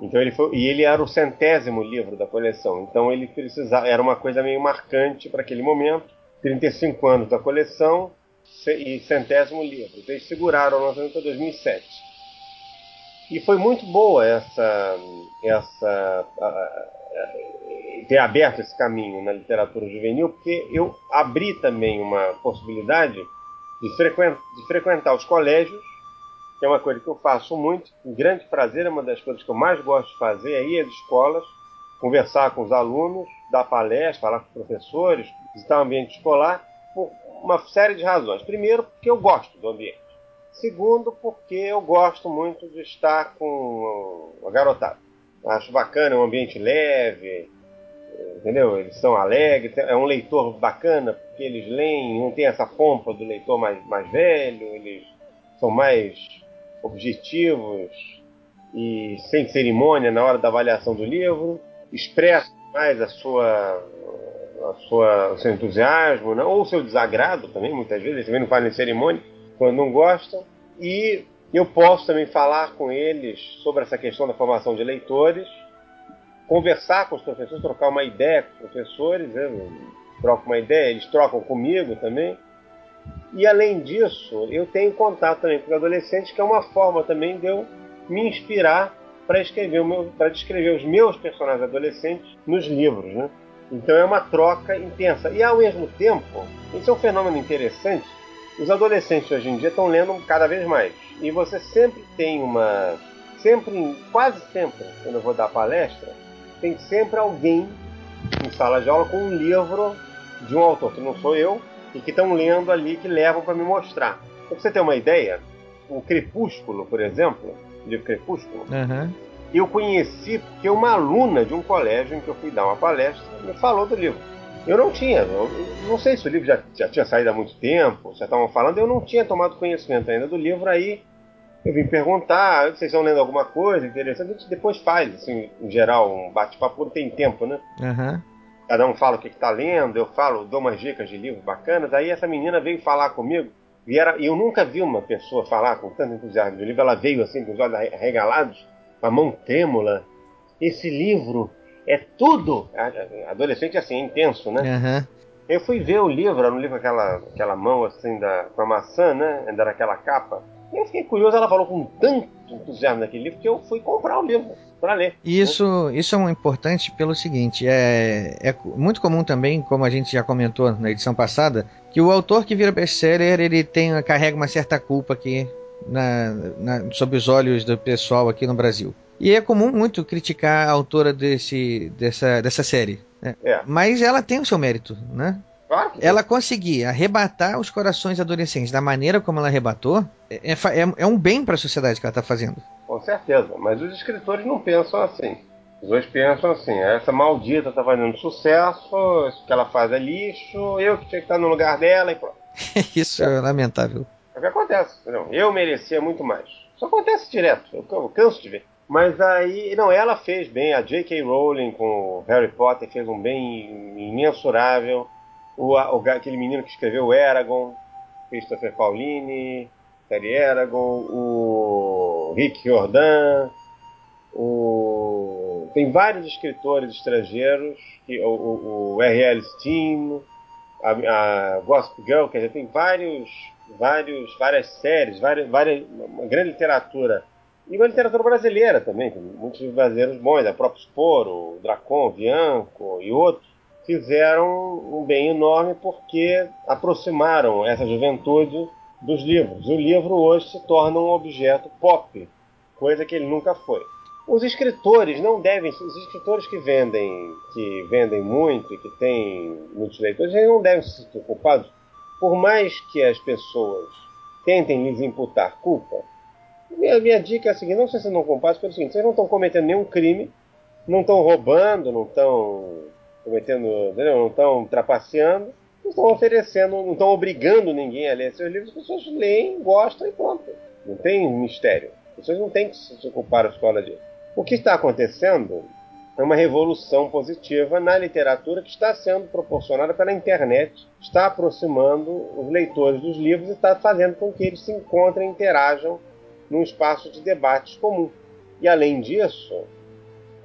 Então ele foi, e ele era o centésimo livro da coleção. Então ele precisava, era uma coisa meio marcante para aquele momento. 35 anos da coleção e centésimo livro. Então eles seguraram o lançamento para 2007. E foi muito boa essa, essa ter aberto esse caminho na literatura juvenil, porque eu abri também uma possibilidade de, frequentar, de frequentar os colégios que é uma coisa que eu faço muito, um grande prazer, é uma das coisas que eu mais gosto de fazer, é ir às escolas, conversar com os alunos, dar palestras, falar com os professores, visitar o ambiente escolar, por uma série de razões. Primeiro, porque eu gosto do ambiente. Segundo, porque eu gosto muito de estar com a garotada. Acho bacana, é um ambiente leve, entendeu? Eles são alegres, é um leitor bacana, porque eles leem, não tem essa pompa do leitor mais, mais velho, eles são mais objetivos e sem cerimônia na hora da avaliação do livro, expressa mais a sua, a sua, o seu entusiasmo, né? ou o seu desagrado também, muitas vezes, eles também não fazem cerimônia quando não gostam, e eu posso também falar com eles sobre essa questão da formação de leitores, conversar com os professores, trocar uma ideia com os professores, né? troco uma ideia, eles trocam comigo também, e além disso, eu tenho contato também com adolescentes, que é uma forma também de eu me inspirar para escrever descrever os meus personagens adolescentes nos livros, né? Então é uma troca intensa. E ao mesmo tempo, isso é um fenômeno interessante. Os adolescentes hoje em dia estão lendo cada vez mais. E você sempre tem uma. Sempre, quase sempre, quando eu vou dar palestra, tem sempre alguém em sala de aula com um livro de um autor, que não sou eu, e que estão lendo ali que levam para me mostrar. Pra você ter uma ideia, o Crepúsculo, por exemplo, o livro Crepúsculo, uhum. eu conheci porque uma aluna de um colégio em que eu fui dar uma palestra me falou do livro. Eu não tinha, eu não sei se o livro já, já tinha saído há muito tempo, já estavam falando, eu não tinha tomado conhecimento ainda do livro, aí eu vim perguntar, vocês estão lendo alguma coisa interessante? A gente depois faz, assim, em geral, um bate-papo, não tem tempo, né? Uhum cada um fala o que está lendo, eu falo, dou umas dicas de livros bacanas. Aí essa menina veio falar comigo, e era, eu nunca vi uma pessoa falar com tanto entusiasmo de livro. Ela veio assim, com os olhos regalados, com a mão trêmula. Esse livro é tudo. Adolescente assim, é intenso, né? Uhum. Eu fui ver o livro, era um livro com aquela, aquela mão assim, da, com a maçã, né? Ainda naquela capa. E eu fiquei curioso, ela falou com tanto entusiasmo naquele livro que eu fui comprar o livro para ler. Isso, isso é um importante pelo seguinte: é, é muito comum também, como a gente já comentou na edição passada, que o autor que vira best-seller ele tem, carrega uma certa culpa aqui na, na, sob os olhos do pessoal aqui no Brasil. E é comum muito criticar a autora desse, dessa, dessa série. Né? É. Mas ela tem o seu mérito, né? Claro ela conseguir arrebatar os corações adolescentes da maneira como ela arrebatou é, é, é um bem para a sociedade que ela está fazendo. Com certeza, mas os escritores não pensam assim. Os dois pensam assim: essa maldita está fazendo sucesso, isso que ela faz é lixo, eu que tinha que estar no lugar dela e pronto. isso é lamentável. É o que acontece, entendeu? Eu merecia muito mais. Isso acontece direto, eu, eu canso de ver. Mas aí, não, ela fez bem, a J.K. Rowling com o Harry Potter fez um bem imensurável o, o, aquele menino que escreveu o Eragon, Christopher Paulini, Terry Eragon, o Rick Jordan, o... tem vários escritores estrangeiros, que, o, o, o R.L. Steam, a, a Gossip Girl, quer dizer, tem vários, vários, várias séries, várias, várias, uma grande literatura. E uma literatura brasileira também, muitos brasileiros bons, a própria Sporo, Dracon, Bianco e outros fizeram um bem enorme porque aproximaram essa juventude dos livros. O livro hoje se torna um objeto pop, coisa que ele nunca foi. Os escritores não devem, os escritores que vendem, que vendem muito e que têm muitos leitores, eles não devem se sentir culpados, por mais que as pessoas tentem lhes imputar culpa. Minha, minha dica é a seguinte: não sei se não culpados pelo seguinte, vocês não estão cometendo nenhum crime, não estão roubando, não estão cometendo, entendeu? não estão trapaceando, não estão oferecendo, não estão obrigando ninguém a ler seus livros, as pessoas leem, gostam e pronto. Não tem mistério. As pessoas não têm que se ocupar a escola disso. O que está acontecendo é uma revolução positiva na literatura que está sendo proporcionada pela internet, está aproximando os leitores dos livros e está fazendo com que eles se encontrem e interajam num espaço de debates comum. E além disso,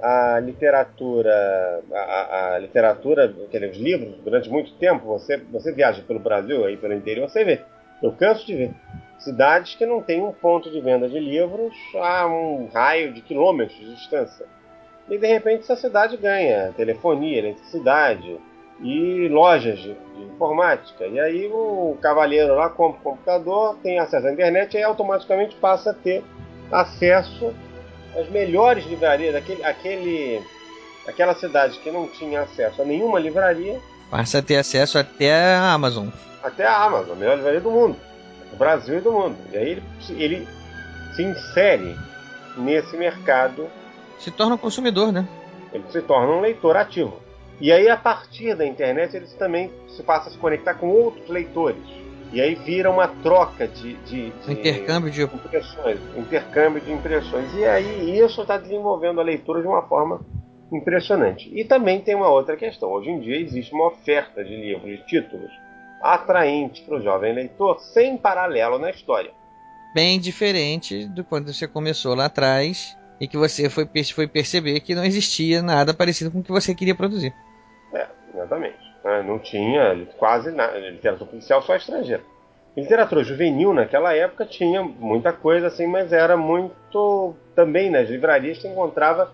a literatura, a, a literatura, os livros, durante muito tempo, você, você viaja pelo Brasil, aí pelo interior, você vê. Eu canso de ver cidades que não têm um ponto de venda de livros a um raio de quilômetros de distância. E de repente essa cidade ganha telefonia, eletricidade e lojas de, de informática. E aí o cavalheiro lá compra o computador, tem acesso à internet e automaticamente passa a ter acesso às melhores livrarias, aquele, aquele, aquela cidade que não tinha acesso a nenhuma livraria. Passa a ter acesso até a Amazon. Até a Amazon, a melhor livraria do mundo. Do Brasil e do mundo. E aí ele, ele se insere nesse mercado se torna um consumidor, né? Ele se torna um leitor ativo. E aí, a partir da internet, eles também se passam a se conectar com outros leitores. E aí vira uma troca de, de, de intercâmbio de impressões, intercâmbio de impressões. E aí isso está desenvolvendo a leitura de uma forma impressionante. E também tem uma outra questão. Hoje em dia existe uma oferta de livros, de títulos atraente para o jovem leitor, sem paralelo na história. Bem diferente do quando você começou lá atrás e que você foi, foi perceber que não existia nada parecido com o que você queria produzir. É, exatamente. É, não tinha quase nada. Literatura policial só estrangeira. Literatura juvenil naquela época tinha muita coisa assim, mas era muito. Também nas livrarias você encontrava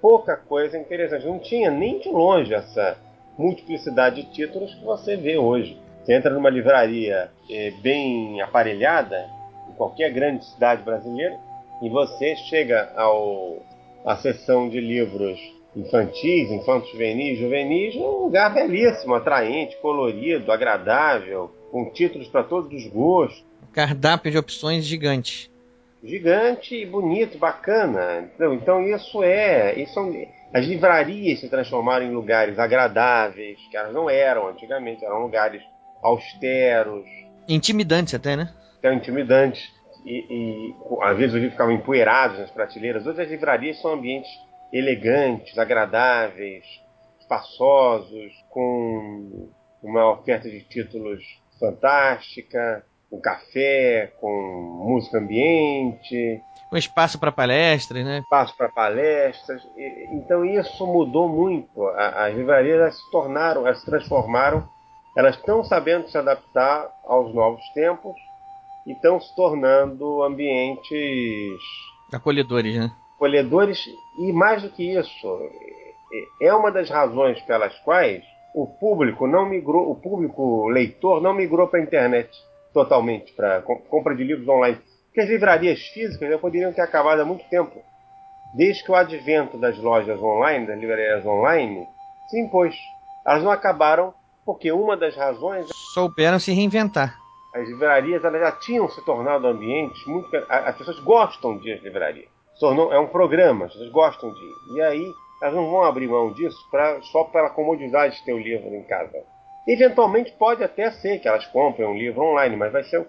pouca coisa interessante. Não tinha nem de longe essa multiplicidade de títulos que você vê hoje. Você entra numa livraria é, bem aparelhada, em qualquer grande cidade brasileira, e você chega ao a seção de livros infantis, infantos juvenis, juvenis, um lugar belíssimo, atraente, colorido, agradável, com títulos para todos os gostos. Cardápio de opções gigante. Gigante e bonito, bacana. Então, então isso é, isso as livrarias se transformaram em lugares agradáveis, que elas não eram antigamente, eram lugares austeros, intimidantes até, né? Até intimidantes e, e às vezes os livros ficavam empoeirados nas prateleiras. Hoje as livrarias são ambientes elegantes, agradáveis, espaçosos, com uma oferta de títulos fantástica, com café, com música ambiente. Com espaço para palestras, né? Espaço para palestras. Então isso mudou muito. As livrarias se tornaram, elas se transformaram, elas estão sabendo se adaptar aos novos tempos e estão se tornando ambientes acolhedores, né? Acolhedores e mais do que isso, é uma das razões pelas quais o público não migrou, o público leitor não migrou para a internet totalmente para compra de livros online. Porque as livrarias físicas já poderiam ter acabado há muito tempo. Desde que o advento das lojas online, das livrarias online, se impôs. Elas não acabaram porque uma das razões. Souberam se reinventar as livrarias elas já tinham se tornado ambientes muito. As pessoas gostam de ir livraria. Tornou, é um programa, as pessoas gostam de ir. E aí elas não vão abrir mão disso pra, só pela comodidade de ter o livro em casa. Eventualmente pode até ser que elas comprem um livro online, mas vai ser.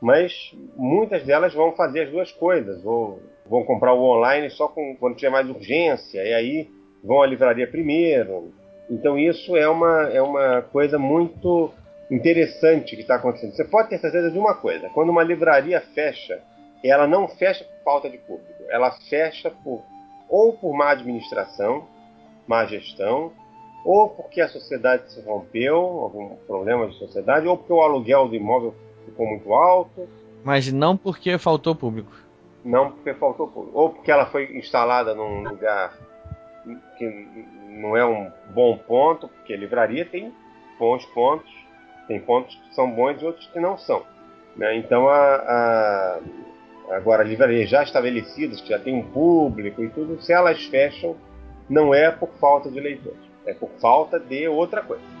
Mas muitas delas vão fazer as duas coisas, ou vão comprar o online só com, quando tiver mais urgência, e aí vão à livraria primeiro. Então isso é uma, é uma coisa muito interessante que está acontecendo. Você pode ter certeza de uma coisa: quando uma livraria fecha, ela não fecha por falta de público, ela fecha por ou por má administração, má gestão, ou porque a sociedade se rompeu, algum problema de sociedade, ou porque o aluguel do imóvel ficou muito alto. Mas não porque faltou público. Não porque faltou público. Ou porque ela foi instalada num lugar que não é um bom ponto, porque a livraria tem bons pontos, tem pontos que são bons e outros que não são. Né? Então, a, a, agora, livrarias já estabelecidas, que já tem um público e tudo, se elas fecham, não é por falta de leitores, é por falta de outra coisa.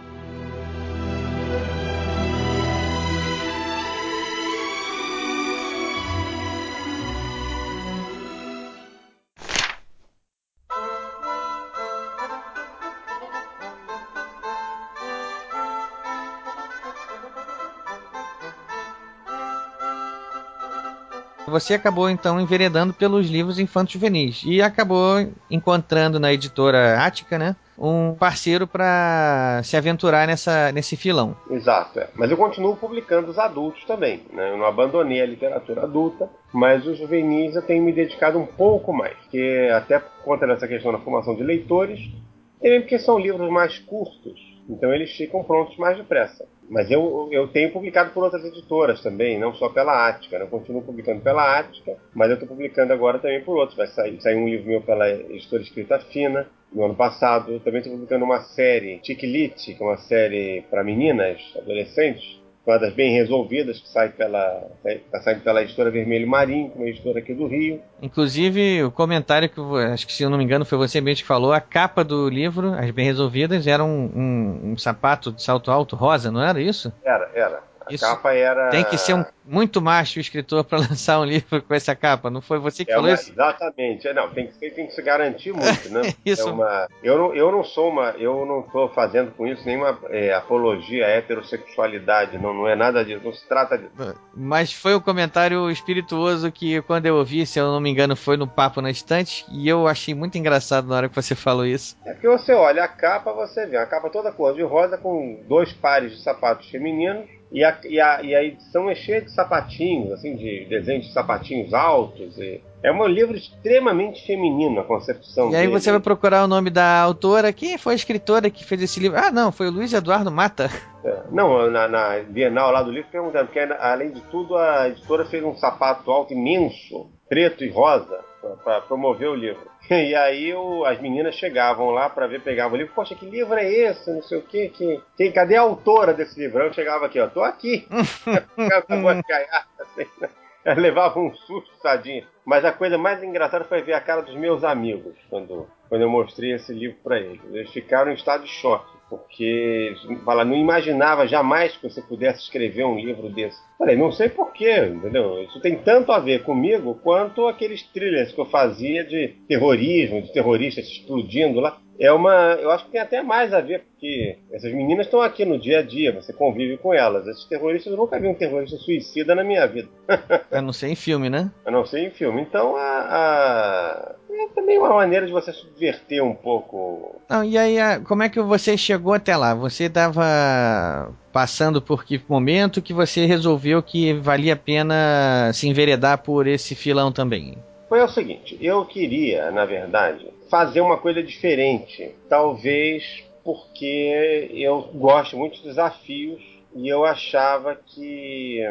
Você acabou então enveredando pelos livros infantos juvenis e acabou encontrando na editora Ática, né? Um parceiro para se aventurar nessa, nesse filão. Exato, é. mas eu continuo publicando os adultos também. Né? Eu não abandonei a literatura adulta, mas os juvenis eu tenho me dedicado um pouco mais, porque até por conta dessa questão da formação de leitores, também porque são livros mais curtos, então eles ficam prontos mais depressa. Mas eu, eu tenho publicado por outras editoras também, não só pela Ática. Né? Eu continuo publicando pela Ática, mas eu estou publicando agora também por outros. Vai sair, sair um livro meu pela editora Escrita Fina, no ano passado. Eu também estou publicando uma série, Chiquilite, que é uma série para meninas, adolescentes, das bem resolvidas, que sai pela. está saindo pela editora Vermelho Marinho, uma editora aqui do Rio. Inclusive, o comentário que acho que se eu não me engano foi você mesmo que falou, a capa do livro, As Bem Resolvidas, era um, um, um sapato de salto alto rosa, não era isso? Era, era. A Isso capa era. Tem que ser um, muito macho o escritor para lançar um livro com essa capa. Não foi você que é falou uma, isso? Exatamente. É, não, tem que, tem que se garantir muito, né? isso. É uma, eu, não, eu não sou uma. Eu não estou fazendo com isso nenhuma é, apologia à heterossexualidade. Não, não é nada disso. Não se trata disso. Mas foi um comentário espirituoso que, quando eu ouvi, se eu não me engano, foi no Papo na Estante. E eu achei muito engraçado na hora que você falou isso. É porque você olha a capa, você vê a capa toda cor de rosa com dois pares de sapatos femininos e a, e, a, e a edição é cheia de sapatinhos, assim, de desenhos de sapatinhos altos. E é um livro extremamente feminino a concepção. E aí dele. você vai procurar o nome da autora. Quem foi a escritora que fez esse livro? Ah, não, foi o Luiz Eduardo Mata. É, não, na, na Bienal lá do livro perguntando, porque além de tudo a editora fez um sapato alto imenso, preto e rosa, para promover o livro. E aí o, as meninas chegavam lá para ver, pegavam o livro. Poxa, que livro é esse? Não sei o quê. Que, quem, cadê a autora desse livro? Eu chegava aqui, ó, tô aqui. Levava um susto, tadinho. Mas a coisa mais engraçada foi ver a cara dos meus amigos quando, quando eu mostrei esse livro para eles. Eles ficaram em estado de choque porque fala, não imaginava jamais que você pudesse escrever um livro desse. Falei, não sei porquê, entendeu? Isso tem tanto a ver comigo quanto aqueles thrillers que eu fazia de terrorismo, de terroristas explodindo lá é uma. Eu acho que tem até mais a ver, porque essas meninas estão aqui no dia a dia, você convive com elas. Esses terroristas, eu nunca vi um terrorista suicida na minha vida. a não ser em filme, né? A não ser em filme. Então, a, a... é também uma maneira de você subverter um pouco. Não, e aí, como é que você chegou até lá? Você estava passando por que momento que você resolveu que valia a pena se enveredar por esse filão também? Foi o seguinte, eu queria, na verdade, fazer uma coisa diferente. Talvez porque eu gosto muito de desafios e eu achava que.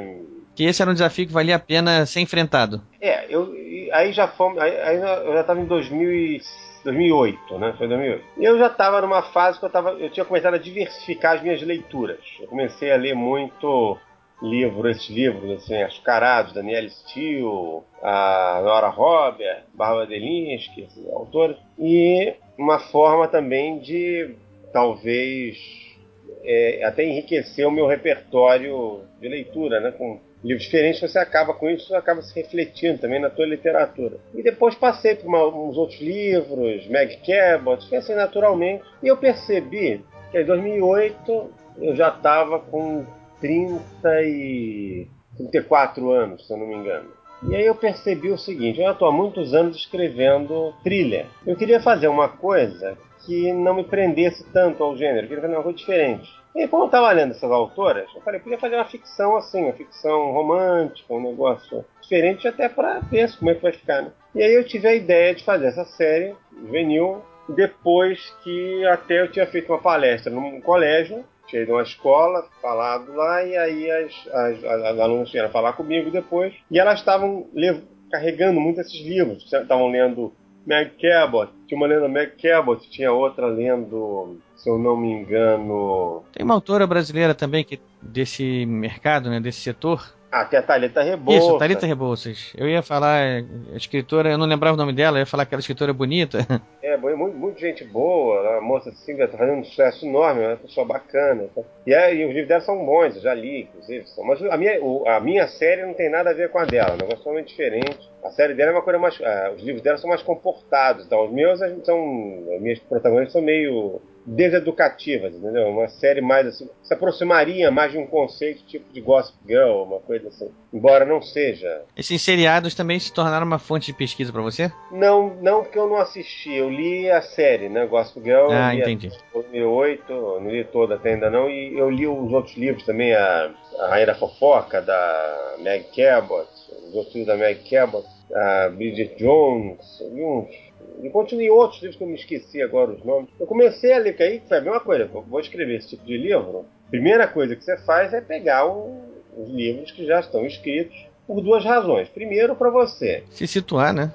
Que esse era um desafio que valia a pena ser enfrentado. É, eu, aí já fomos. Aí, aí eu já estava em 2000 2008, né? Foi 2008. E eu já estava numa fase que eu, tava, eu tinha começado a diversificar as minhas leituras. Eu comecei a ler muito livro, esses livros assim, açucarados, Daniel Steele, a Nora Robert, Barbara Delinsky, esses autores, e uma forma também de talvez é, até enriquecer o meu repertório de leitura, né, com livros diferentes, você acaba com isso, acaba se refletindo também na tua literatura. E depois passei por uma, uns outros livros, Meg Cabot, foi assim naturalmente, e eu percebi que em 2008 eu já estava com 30 e 34 anos, se eu não me engano. E aí eu percebi o seguinte, eu estou há muitos anos escrevendo thriller. Eu queria fazer uma coisa que não me prendesse tanto ao gênero, eu queria fazer uma coisa diferente. E como eu estava lendo essas autoras, eu falei, podia fazer uma ficção assim, uma ficção romântica, um negócio diferente até para ver como é que vai ficar, né? E aí eu tive a ideia de fazer essa série juvenil depois que até eu tinha feito uma palestra num colégio ido a uma escola, falado lá, e aí as, as, as alunas vieram falar comigo depois. E elas estavam carregando muito esses livros. Estavam lendo Meg Cabot. Tinha uma lendo Meg Cabot, tinha outra lendo, se eu não me engano. Tem uma autora brasileira também que desse mercado, né, desse setor, ah, tem a Thalita Rebouças. Isso, Thalita Rebouças. Eu ia falar, a escritora, eu não lembrava o nome dela, eu ia falar que aquela escritora bonita. É, muito, muito gente boa, a moça assim, tá fazendo um sucesso enorme, é uma pessoa bacana. Tá? E, é, os livros dela são bons, eu já li, inclusive. Mas a minha, a minha série não tem nada a ver com a dela, é um negócio totalmente diferente. A série dela é uma coisa mais. Ah, os livros dela são mais comportados, então os meus são. As minhas protagonistas são meio deseducativas, entendeu? Uma série mais assim, se aproximaria mais de um conceito tipo de Gossip Girl, uma coisa assim. Embora não seja. Esses seriados também se tornaram uma fonte de pesquisa para você? Não, não porque eu não assisti, eu li a série, né? Gossip Girl. Ah, eu li entendi. A, 2008, não li toda até ainda não, e eu li os outros livros também, a, a Rainha da Fofoca, da Meg Cabot, os outros livros da Meg Cabot, a Bridget Jones, li uns e continuei outros livros que eu me esqueci agora os nomes. Eu comecei a ler, que aí foi a mesma coisa. Vou escrever esse tipo de livro. Primeira coisa que você faz é pegar um, os livros que já estão escritos por duas razões. Primeiro, para você Se situar, né?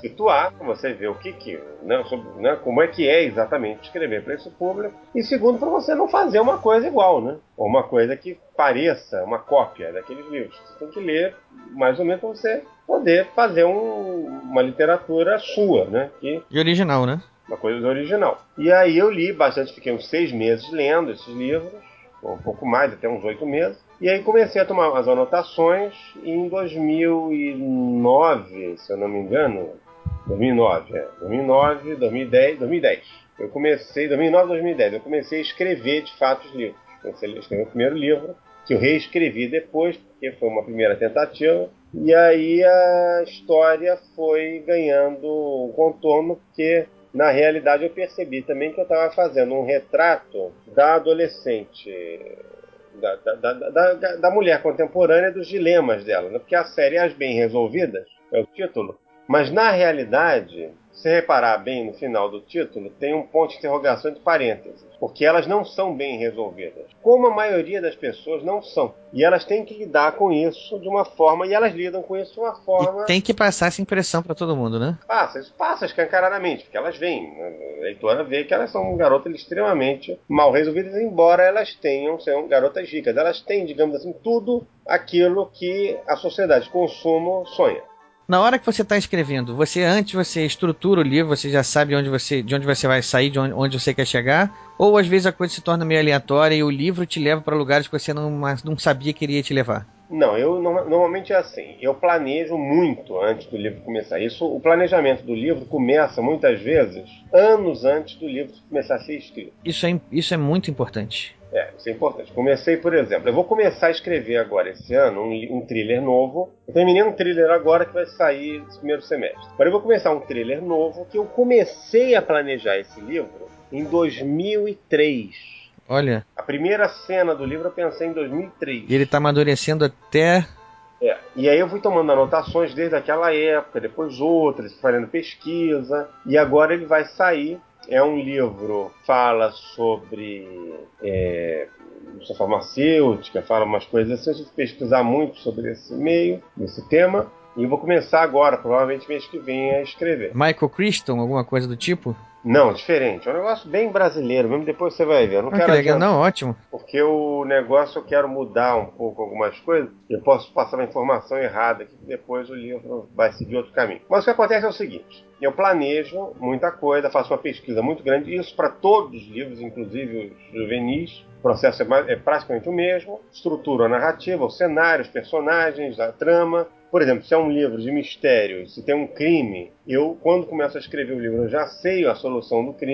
situar, para você ver o que que, né, sobre, né, como é que é exatamente escrever para esse público. E segundo, para você não fazer uma coisa igual, né? Ou uma coisa que pareça uma cópia daqueles livros. Você tem que ler mais ou menos para você poder fazer um, uma literatura sua, né? Que, E original, né? uma coisa original. E aí eu li bastante, fiquei uns seis meses lendo esses livros, ou um pouco mais, até uns oito meses. E aí comecei a tomar as anotações e em 2009, se eu não me engano, 2009, é, 2009, 2010, 2010. Eu comecei, 2009, 2010, eu comecei a escrever de fato os livros. Comecei a escrever o primeiro livro, que eu reescrevi depois, porque foi uma primeira tentativa. E aí a história foi ganhando um contorno, porque na realidade eu percebi também que eu estava fazendo um retrato da adolescente, da, da, da, da, mulher contemporânea, dos dilemas dela. Né? Porque a série As Bem Resolvidas é o título, mas na realidade, se reparar bem no final do título, tem um ponto de interrogação entre parênteses, porque elas não são bem resolvidas, como a maioria das pessoas não são. E elas têm que lidar com isso de uma forma, e elas lidam com isso de uma forma. E tem que passar essa impressão para todo mundo, né? Passa, isso passa escancaradamente, porque elas veem. A leitora vê que elas são garotas extremamente mal resolvidas, embora elas tenham, sejam garotas ricas. Elas têm, digamos assim, tudo aquilo que a sociedade de consumo sonha. Na hora que você está escrevendo, você antes você estrutura o livro, você já sabe onde você, de onde você vai sair, de onde, onde você quer chegar, ou às vezes a coisa se torna meio aleatória e o livro te leva para lugares que você não, não sabia que iria te levar. Não, eu norma- normalmente é assim. Eu planejo muito antes do livro começar. Isso, o planejamento do livro começa muitas vezes anos antes do livro começar a ser escrito. Isso é, isso é muito importante. É, isso é importante. Comecei, por exemplo, eu vou começar a escrever agora esse ano um, um thriller novo. Eu terminei um thriller agora que vai sair esse primeiro semestre. Agora eu vou começar um thriller novo que eu comecei a planejar esse livro em 2003. Olha, A primeira cena do livro eu pensei em 2003. ele tá amadurecendo até. É, e aí eu fui tomando anotações desde aquela época, depois outras, fazendo pesquisa, e agora ele vai sair. É um livro fala sobre é, indústria farmacêutica, fala umas coisas assim. Eu tive que pesquisar muito sobre esse meio, esse tema, e eu vou começar agora, provavelmente mês que vem, a escrever. Michael Crichton, alguma coisa do tipo? Não, diferente. É um negócio bem brasileiro, mesmo depois você vai ver. Eu não Ah, que quero legal, adiantar. não, ótimo. Porque o negócio eu quero mudar um pouco algumas coisas. Eu posso passar uma informação errada que depois o livro vai seguir outro caminho. Mas o que acontece é o seguinte: eu planejo muita coisa, faço uma pesquisa muito grande, isso para todos os livros, inclusive os juvenis. O processo é, é praticamente o mesmo. Estrutura a narrativa, os cenários, os personagens, a trama. Por exemplo, se é um livro de mistério, se tem um crime, eu, quando começo a escrever o livro, eu já sei a solução do crime.